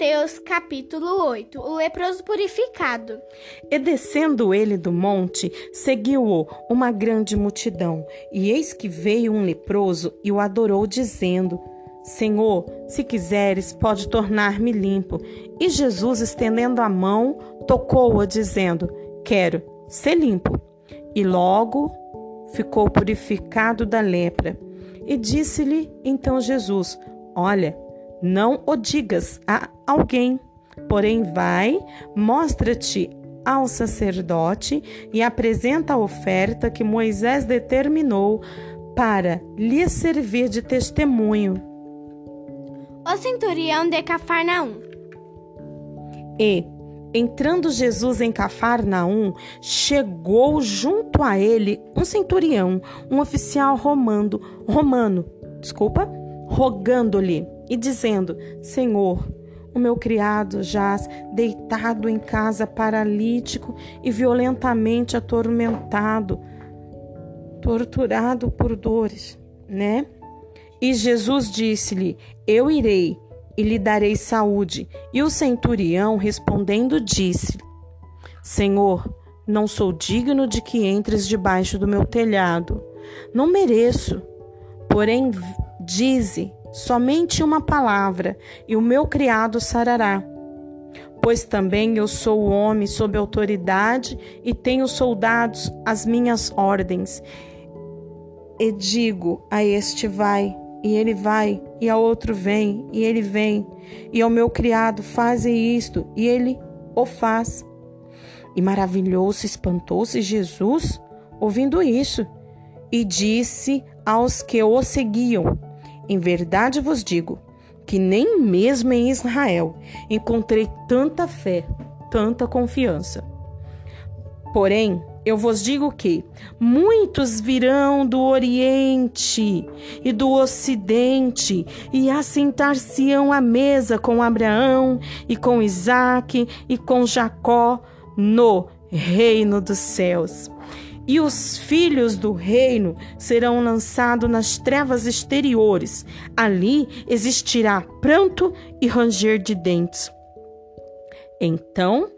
Mateus capítulo 8 O leproso purificado. E descendo ele do monte, seguiu-o uma grande multidão. E eis que veio um leproso e o adorou, dizendo: Senhor, se quiseres, pode tornar-me limpo. E Jesus, estendendo a mão, tocou-o, dizendo: Quero ser limpo. E logo ficou purificado da lepra. E disse-lhe então Jesus: Olha, não o digas a alguém, porém vai, mostra-te ao sacerdote e apresenta a oferta que Moisés determinou para lhe servir de testemunho. O centurião de Cafarnaum. E, entrando Jesus em Cafarnaum, chegou junto a ele um centurião, um oficial romano, romano, desculpa, rogando-lhe e dizendo: Senhor, o meu criado jaz deitado em casa, paralítico e violentamente atormentado, torturado por dores, né? E Jesus disse-lhe: Eu irei e lhe darei saúde. E o centurião, respondendo, disse: Senhor, não sou digno de que entres debaixo do meu telhado. Não mereço. Porém, dize somente uma palavra, e o meu criado sarará. Pois também eu sou homem sob autoridade e tenho soldados às minhas ordens. E digo a este vai, e ele vai, e a outro vem, e ele vem, e ao meu criado faze isto, e ele o faz. E maravilhou-se, espantou-se Jesus ouvindo isso, e disse aos que o seguiam: em verdade vos digo que nem mesmo em Israel encontrei tanta fé, tanta confiança. Porém, eu vos digo que muitos virão do Oriente e do Ocidente e assentar-se-ão à mesa com Abraão e com Isaque e com Jacó no reino dos céus e os filhos do reino serão lançados nas trevas exteriores. Ali existirá pranto e ranger de dentes. Então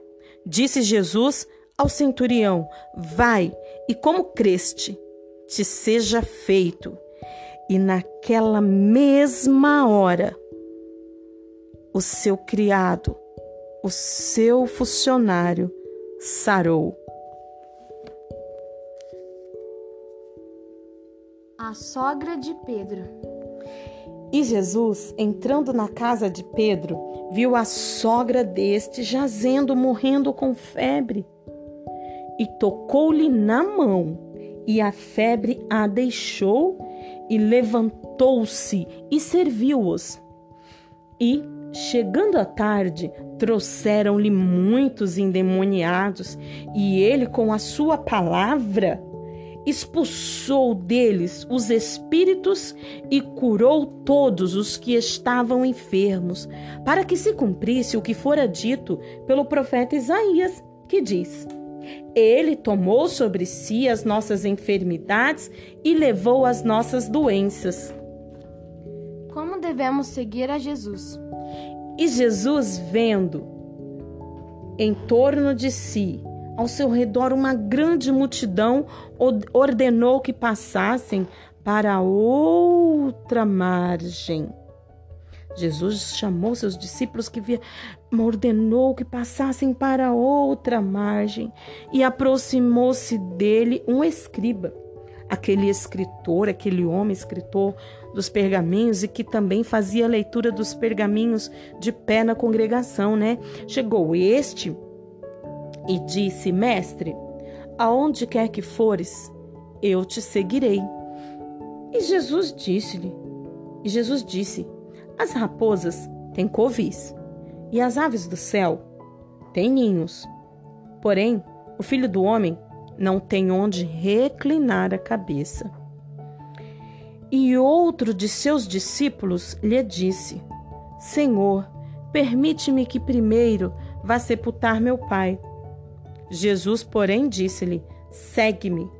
disse Jesus ao centurião: Vai, e como creste, te seja feito. E naquela mesma hora, o seu criado, o seu funcionário, sarou. A sogra de Pedro. E Jesus, entrando na casa de Pedro, viu a sogra deste jazendo, morrendo com febre. E tocou-lhe na mão, e a febre a deixou, e levantou-se e serviu-os. E, chegando à tarde, trouxeram-lhe muitos endemoniados, e ele, com a sua palavra, expulsou deles os espíritos e curou todos os que estavam enfermos, para que se cumprisse o que fora dito pelo profeta Isaías, que diz: Ele tomou sobre si as nossas enfermidades e levou as nossas doenças. Como devemos seguir a Jesus? E Jesus, vendo em torno de si ao seu redor uma grande multidão, ordenou que passassem para outra margem. Jesus chamou seus discípulos que via, ordenou que passassem para outra margem e aproximou-se dele um escriba, aquele escritor, aquele homem escritor dos pergaminhos e que também fazia leitura dos pergaminhos de pé na congregação, né? Chegou este e disse: Mestre, aonde quer que fores, eu te seguirei. E Jesus disse-lhe: E Jesus disse: As raposas têm covis, e as aves do céu têm ninhos. Porém, o filho do homem não tem onde reclinar a cabeça. E outro de seus discípulos lhe disse: Senhor, permite-me que primeiro vá sepultar meu pai. Jesus, porém, disse-lhe: Segue-me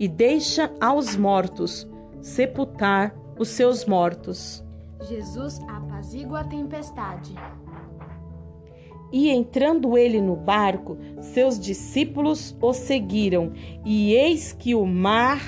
e deixa aos mortos sepultar os seus mortos. Jesus apazigua a tempestade. E entrando ele no barco, seus discípulos o seguiram, e eis que o mar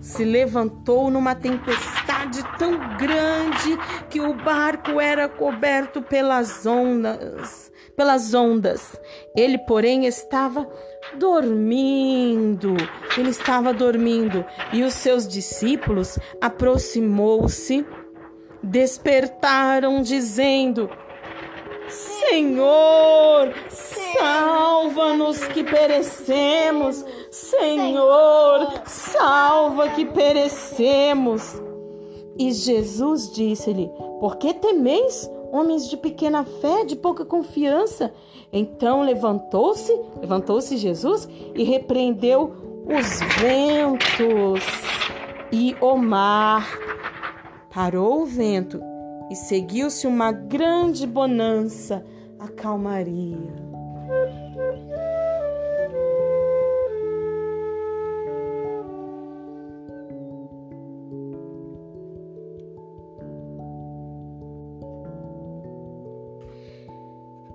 se levantou numa tempestade tão grande que o barco era coberto pelas ondas, pelas ondas. Ele, porém, estava dormindo. Ele estava dormindo, e os seus discípulos aproximou-se, despertaram dizendo: Senhor, salva-nos que perecemos. Senhor, salva que perecemos. E Jesus disse-lhe: Por que temeis, homens de pequena fé, de pouca confiança? Então levantou-se, levantou-se Jesus e repreendeu os ventos e o mar. Parou o vento e seguiu-se uma grande bonança, a calmaria.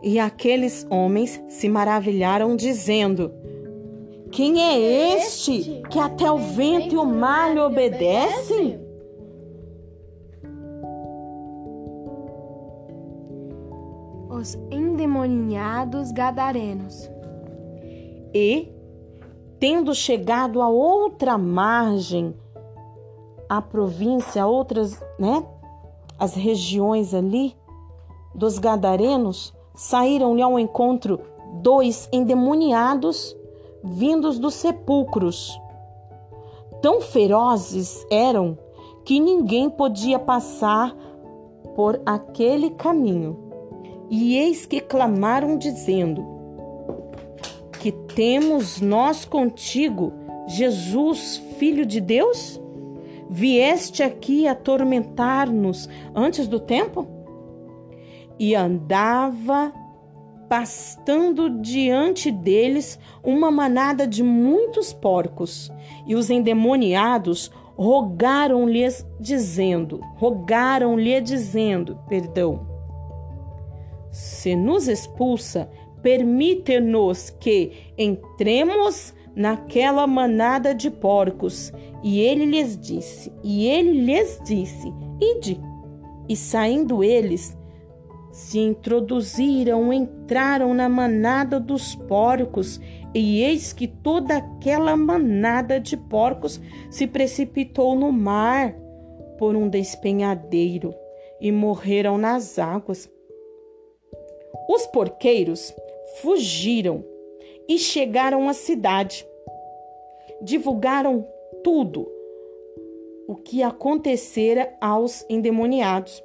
E aqueles homens se maravilharam, dizendo: Quem é este que até o vento e o mar lhe obedecem? os endemoniados gadarenos. E, tendo chegado a outra margem, a província, outras, né, as regiões ali dos gadarenos, saíram-lhe ao encontro dois endemoniados vindos dos sepulcros. Tão ferozes eram que ninguém podia passar por aquele caminho. E eis que clamaram, dizendo: Que temos nós contigo, Jesus, Filho de Deus? Vieste aqui atormentar-nos antes do tempo? E andava pastando diante deles uma manada de muitos porcos, e os endemoniados rogaram-lhes dizendo, rogaram-lhe dizendo, perdão, se nos expulsa, permite-nos que entremos naquela manada de porcos. E ele lhes disse, e ele lhes disse: Ide. E saindo eles, se introduziram, entraram na manada dos porcos, e eis que toda aquela manada de porcos se precipitou no mar por um despenhadeiro e morreram nas águas. Os porqueiros fugiram e chegaram à cidade. Divulgaram tudo o que acontecera aos endemoniados.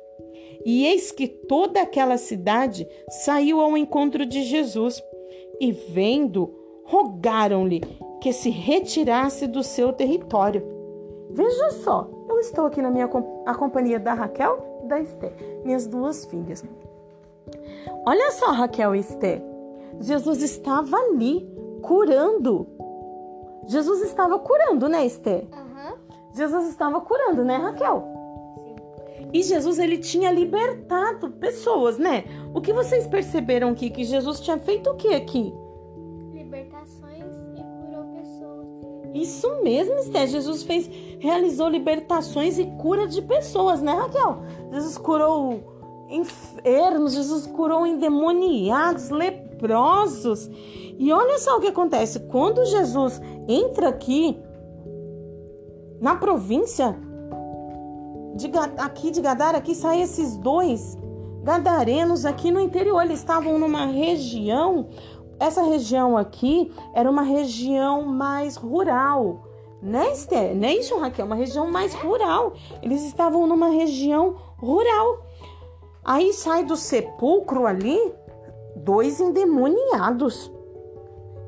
E eis que toda aquela cidade saiu ao encontro de Jesus e, vendo, rogaram-lhe que se retirasse do seu território. Veja só, eu estou aqui na minha a companhia da Raquel e da Esté, minhas duas filhas. Olha só, Raquel e Esther. Jesus estava ali curando. Jesus estava curando, né, Esther? Uhum. Jesus estava curando, né, Raquel? E Jesus ele tinha libertado pessoas, né? O que vocês perceberam aqui que Jesus tinha feito o que aqui? Libertações e curou pessoas. Isso mesmo, Esther. Jesus fez, realizou libertações e cura de pessoas, né, Raquel? Jesus curou enfermos, Jesus curou endemoniados, leprosos. E olha só o que acontece: quando Jesus entra aqui na província de, aqui de Gadara, aqui saem esses dois gadarenos aqui no interior. Eles estavam numa região. Essa região aqui era uma região mais rural, né, Esther? Não é isso, Raquel? Uma região mais rural. Eles estavam numa região rural. Aí sai do sepulcro ali dois endemoniados.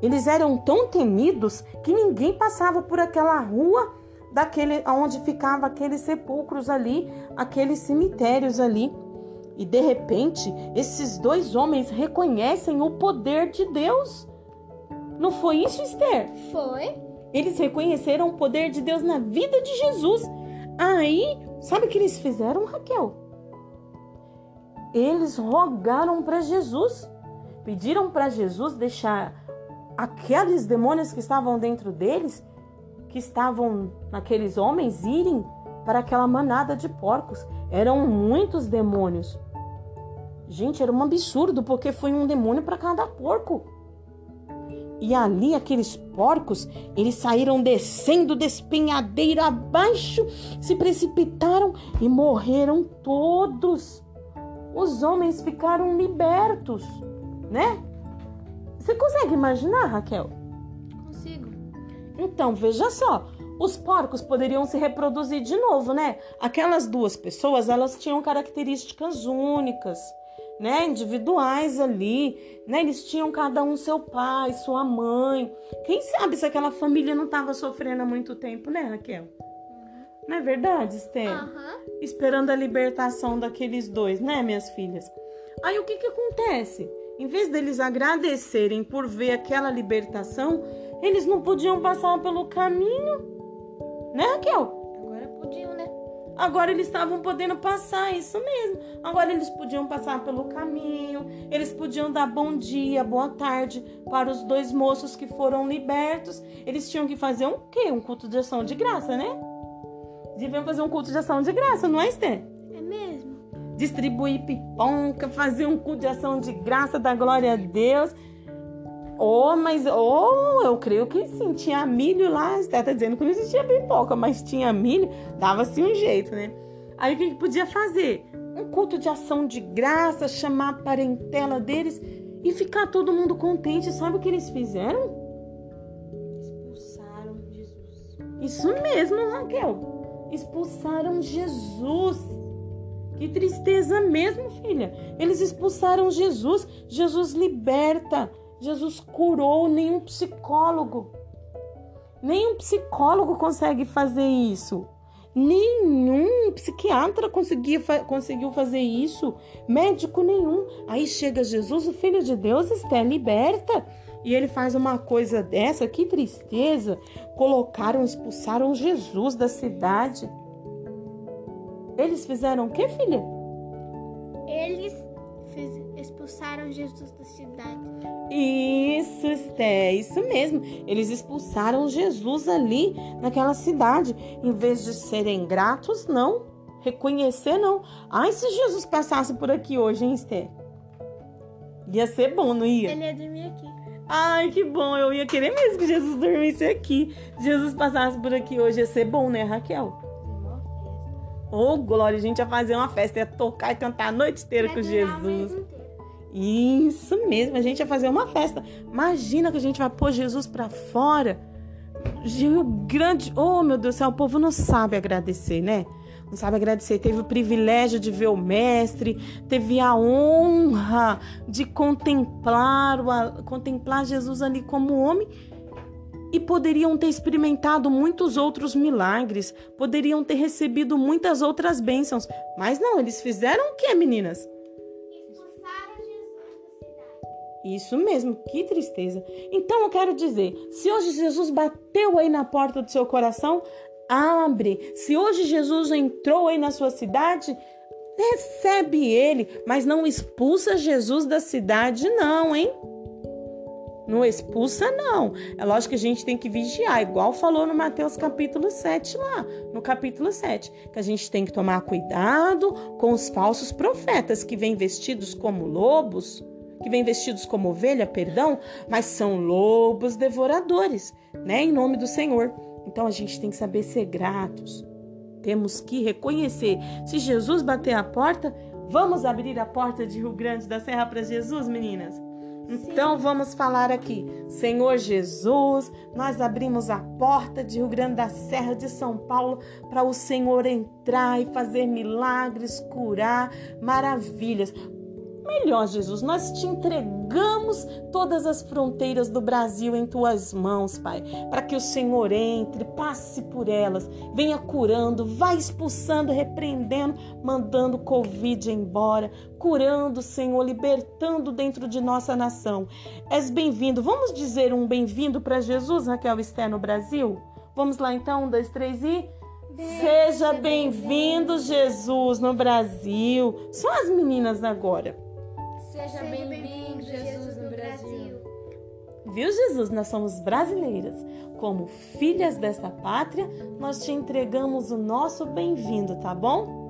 Eles eram tão temidos que ninguém passava por aquela rua daquele onde ficava aqueles sepulcros ali, aqueles cemitérios ali. E de repente, esses dois homens reconhecem o poder de Deus. Não foi isso, Esther? Foi. Eles reconheceram o poder de Deus na vida de Jesus. Aí, sabe o que eles fizeram, Raquel? eles rogaram para Jesus pediram para Jesus deixar aqueles demônios que estavam dentro deles, que estavam naqueles homens, irem para aquela manada de porcos. Eram muitos demônios. Gente, era um absurdo, porque foi um demônio para cada porco. E ali, aqueles porcos, eles saíram descendo despenhadeira abaixo, se precipitaram e morreram todos. Os homens ficaram libertos, né? Você consegue imaginar, Raquel? Então, veja só, os porcos poderiam se reproduzir de novo, né? Aquelas duas pessoas, elas tinham características únicas né, individuais ali, né? Eles tinham cada um seu pai, sua mãe. Quem sabe se aquela família não estava sofrendo há muito tempo, né, Raquel? Uhum. Não é verdade, Esther? Uhum. Esperando a libertação daqueles dois, né, minhas filhas? Aí o que que acontece? Em vez deles agradecerem por ver aquela libertação, eles não podiam passar pelo caminho, né, Raquel? Agora podiam, né? Agora eles estavam podendo passar, isso mesmo. Agora eles podiam passar pelo caminho, eles podiam dar bom dia, boa tarde para os dois moços que foram libertos. Eles tinham que fazer um quê? Um culto de ação de graça, né? Deviam fazer um culto de ação de graça, não é, Esther? É mesmo. Distribuir pipoca, fazer um culto de ação de graça, dar glória a Deus. Oh, mas oh, eu creio que sim, tinha milho lá. Você tá dizendo que não existia pipoca, mas tinha milho, dava-se um jeito, né? Aí o que, que podia fazer? Um culto de ação de graça, chamar a parentela deles e ficar todo mundo contente. Sabe o que eles fizeram? Expulsaram Jesus. Isso mesmo, Raquel. Expulsaram Jesus. Que tristeza mesmo, filha. Eles expulsaram Jesus. Jesus liberta. Jesus curou nenhum psicólogo. Nenhum psicólogo consegue fazer isso. Nenhum psiquiatra conseguia, conseguiu fazer isso. Médico nenhum. Aí chega Jesus, o Filho de Deus, está liberta. E ele faz uma coisa dessa, que tristeza. Colocaram, expulsaram Jesus da cidade. Eles fizeram o que, filha? Eles expulsaram Jesus da cidade. Isso, Esté, isso mesmo. Eles expulsaram Jesus ali naquela cidade. Em vez de serem gratos, não. Reconhecer, não. Ai, se Jesus passasse por aqui hoje, hein, Esté? Ia ser bom, não ia? Ele ia dormir aqui. Ai, que bom. Eu ia querer mesmo que Jesus dormisse aqui. Jesus passasse por aqui hoje, ia ser bom, né, Raquel? Oh, glória, a gente ia fazer uma festa, ia tocar e cantar a noite inteira com Jesus. Isso mesmo, a gente ia fazer uma festa. Imagina que a gente vai pôr Jesus para fora. Rio Grande, oh meu Deus do céu, o povo não sabe agradecer, né? Não sabe agradecer. Teve o privilégio de ver o Mestre, teve a honra de contemplar, o, contemplar Jesus ali como homem e poderiam ter experimentado muitos outros milagres, poderiam ter recebido muitas outras bênçãos, mas não, eles fizeram o que, meninas? Isso mesmo, que tristeza. Então eu quero dizer, se hoje Jesus bateu aí na porta do seu coração, abre. Se hoje Jesus entrou aí na sua cidade, recebe ele, mas não expulsa Jesus da cidade não, hein? Não expulsa, não. É lógico que a gente tem que vigiar, igual falou no Mateus capítulo 7 lá, no capítulo 7, que a gente tem que tomar cuidado com os falsos profetas que vêm vestidos como lobos, que vêm vestidos como ovelha, perdão, mas são lobos devoradores, né? Em nome do Senhor. Então a gente tem que saber ser gratos. Temos que reconhecer. Se Jesus bater a porta, vamos abrir a porta de Rio Grande da Serra para Jesus, meninas? Então vamos falar aqui, Senhor Jesus, nós abrimos a porta de Rio Grande da Serra de São Paulo para o Senhor entrar e fazer milagres, curar, maravilhas. Melhor, Jesus, nós te entregamos todas as fronteiras do Brasil em tuas mãos, Pai, para que o Senhor entre, passe por elas, venha curando, vá expulsando, repreendendo, mandando Covid embora, curando, Senhor, libertando dentro de nossa nação. És bem-vindo. Vamos dizer um bem-vindo para Jesus, Raquel Esté, no Brasil? Vamos lá então, um, dois, três e. Seja bem-vindo, Jesus, no Brasil. Só as meninas agora. Seja bem-vindo, Jesus, no Brasil. Viu, Jesus? Nós somos brasileiras. Como filhas desta pátria, nós te entregamos o nosso bem-vindo, tá bom?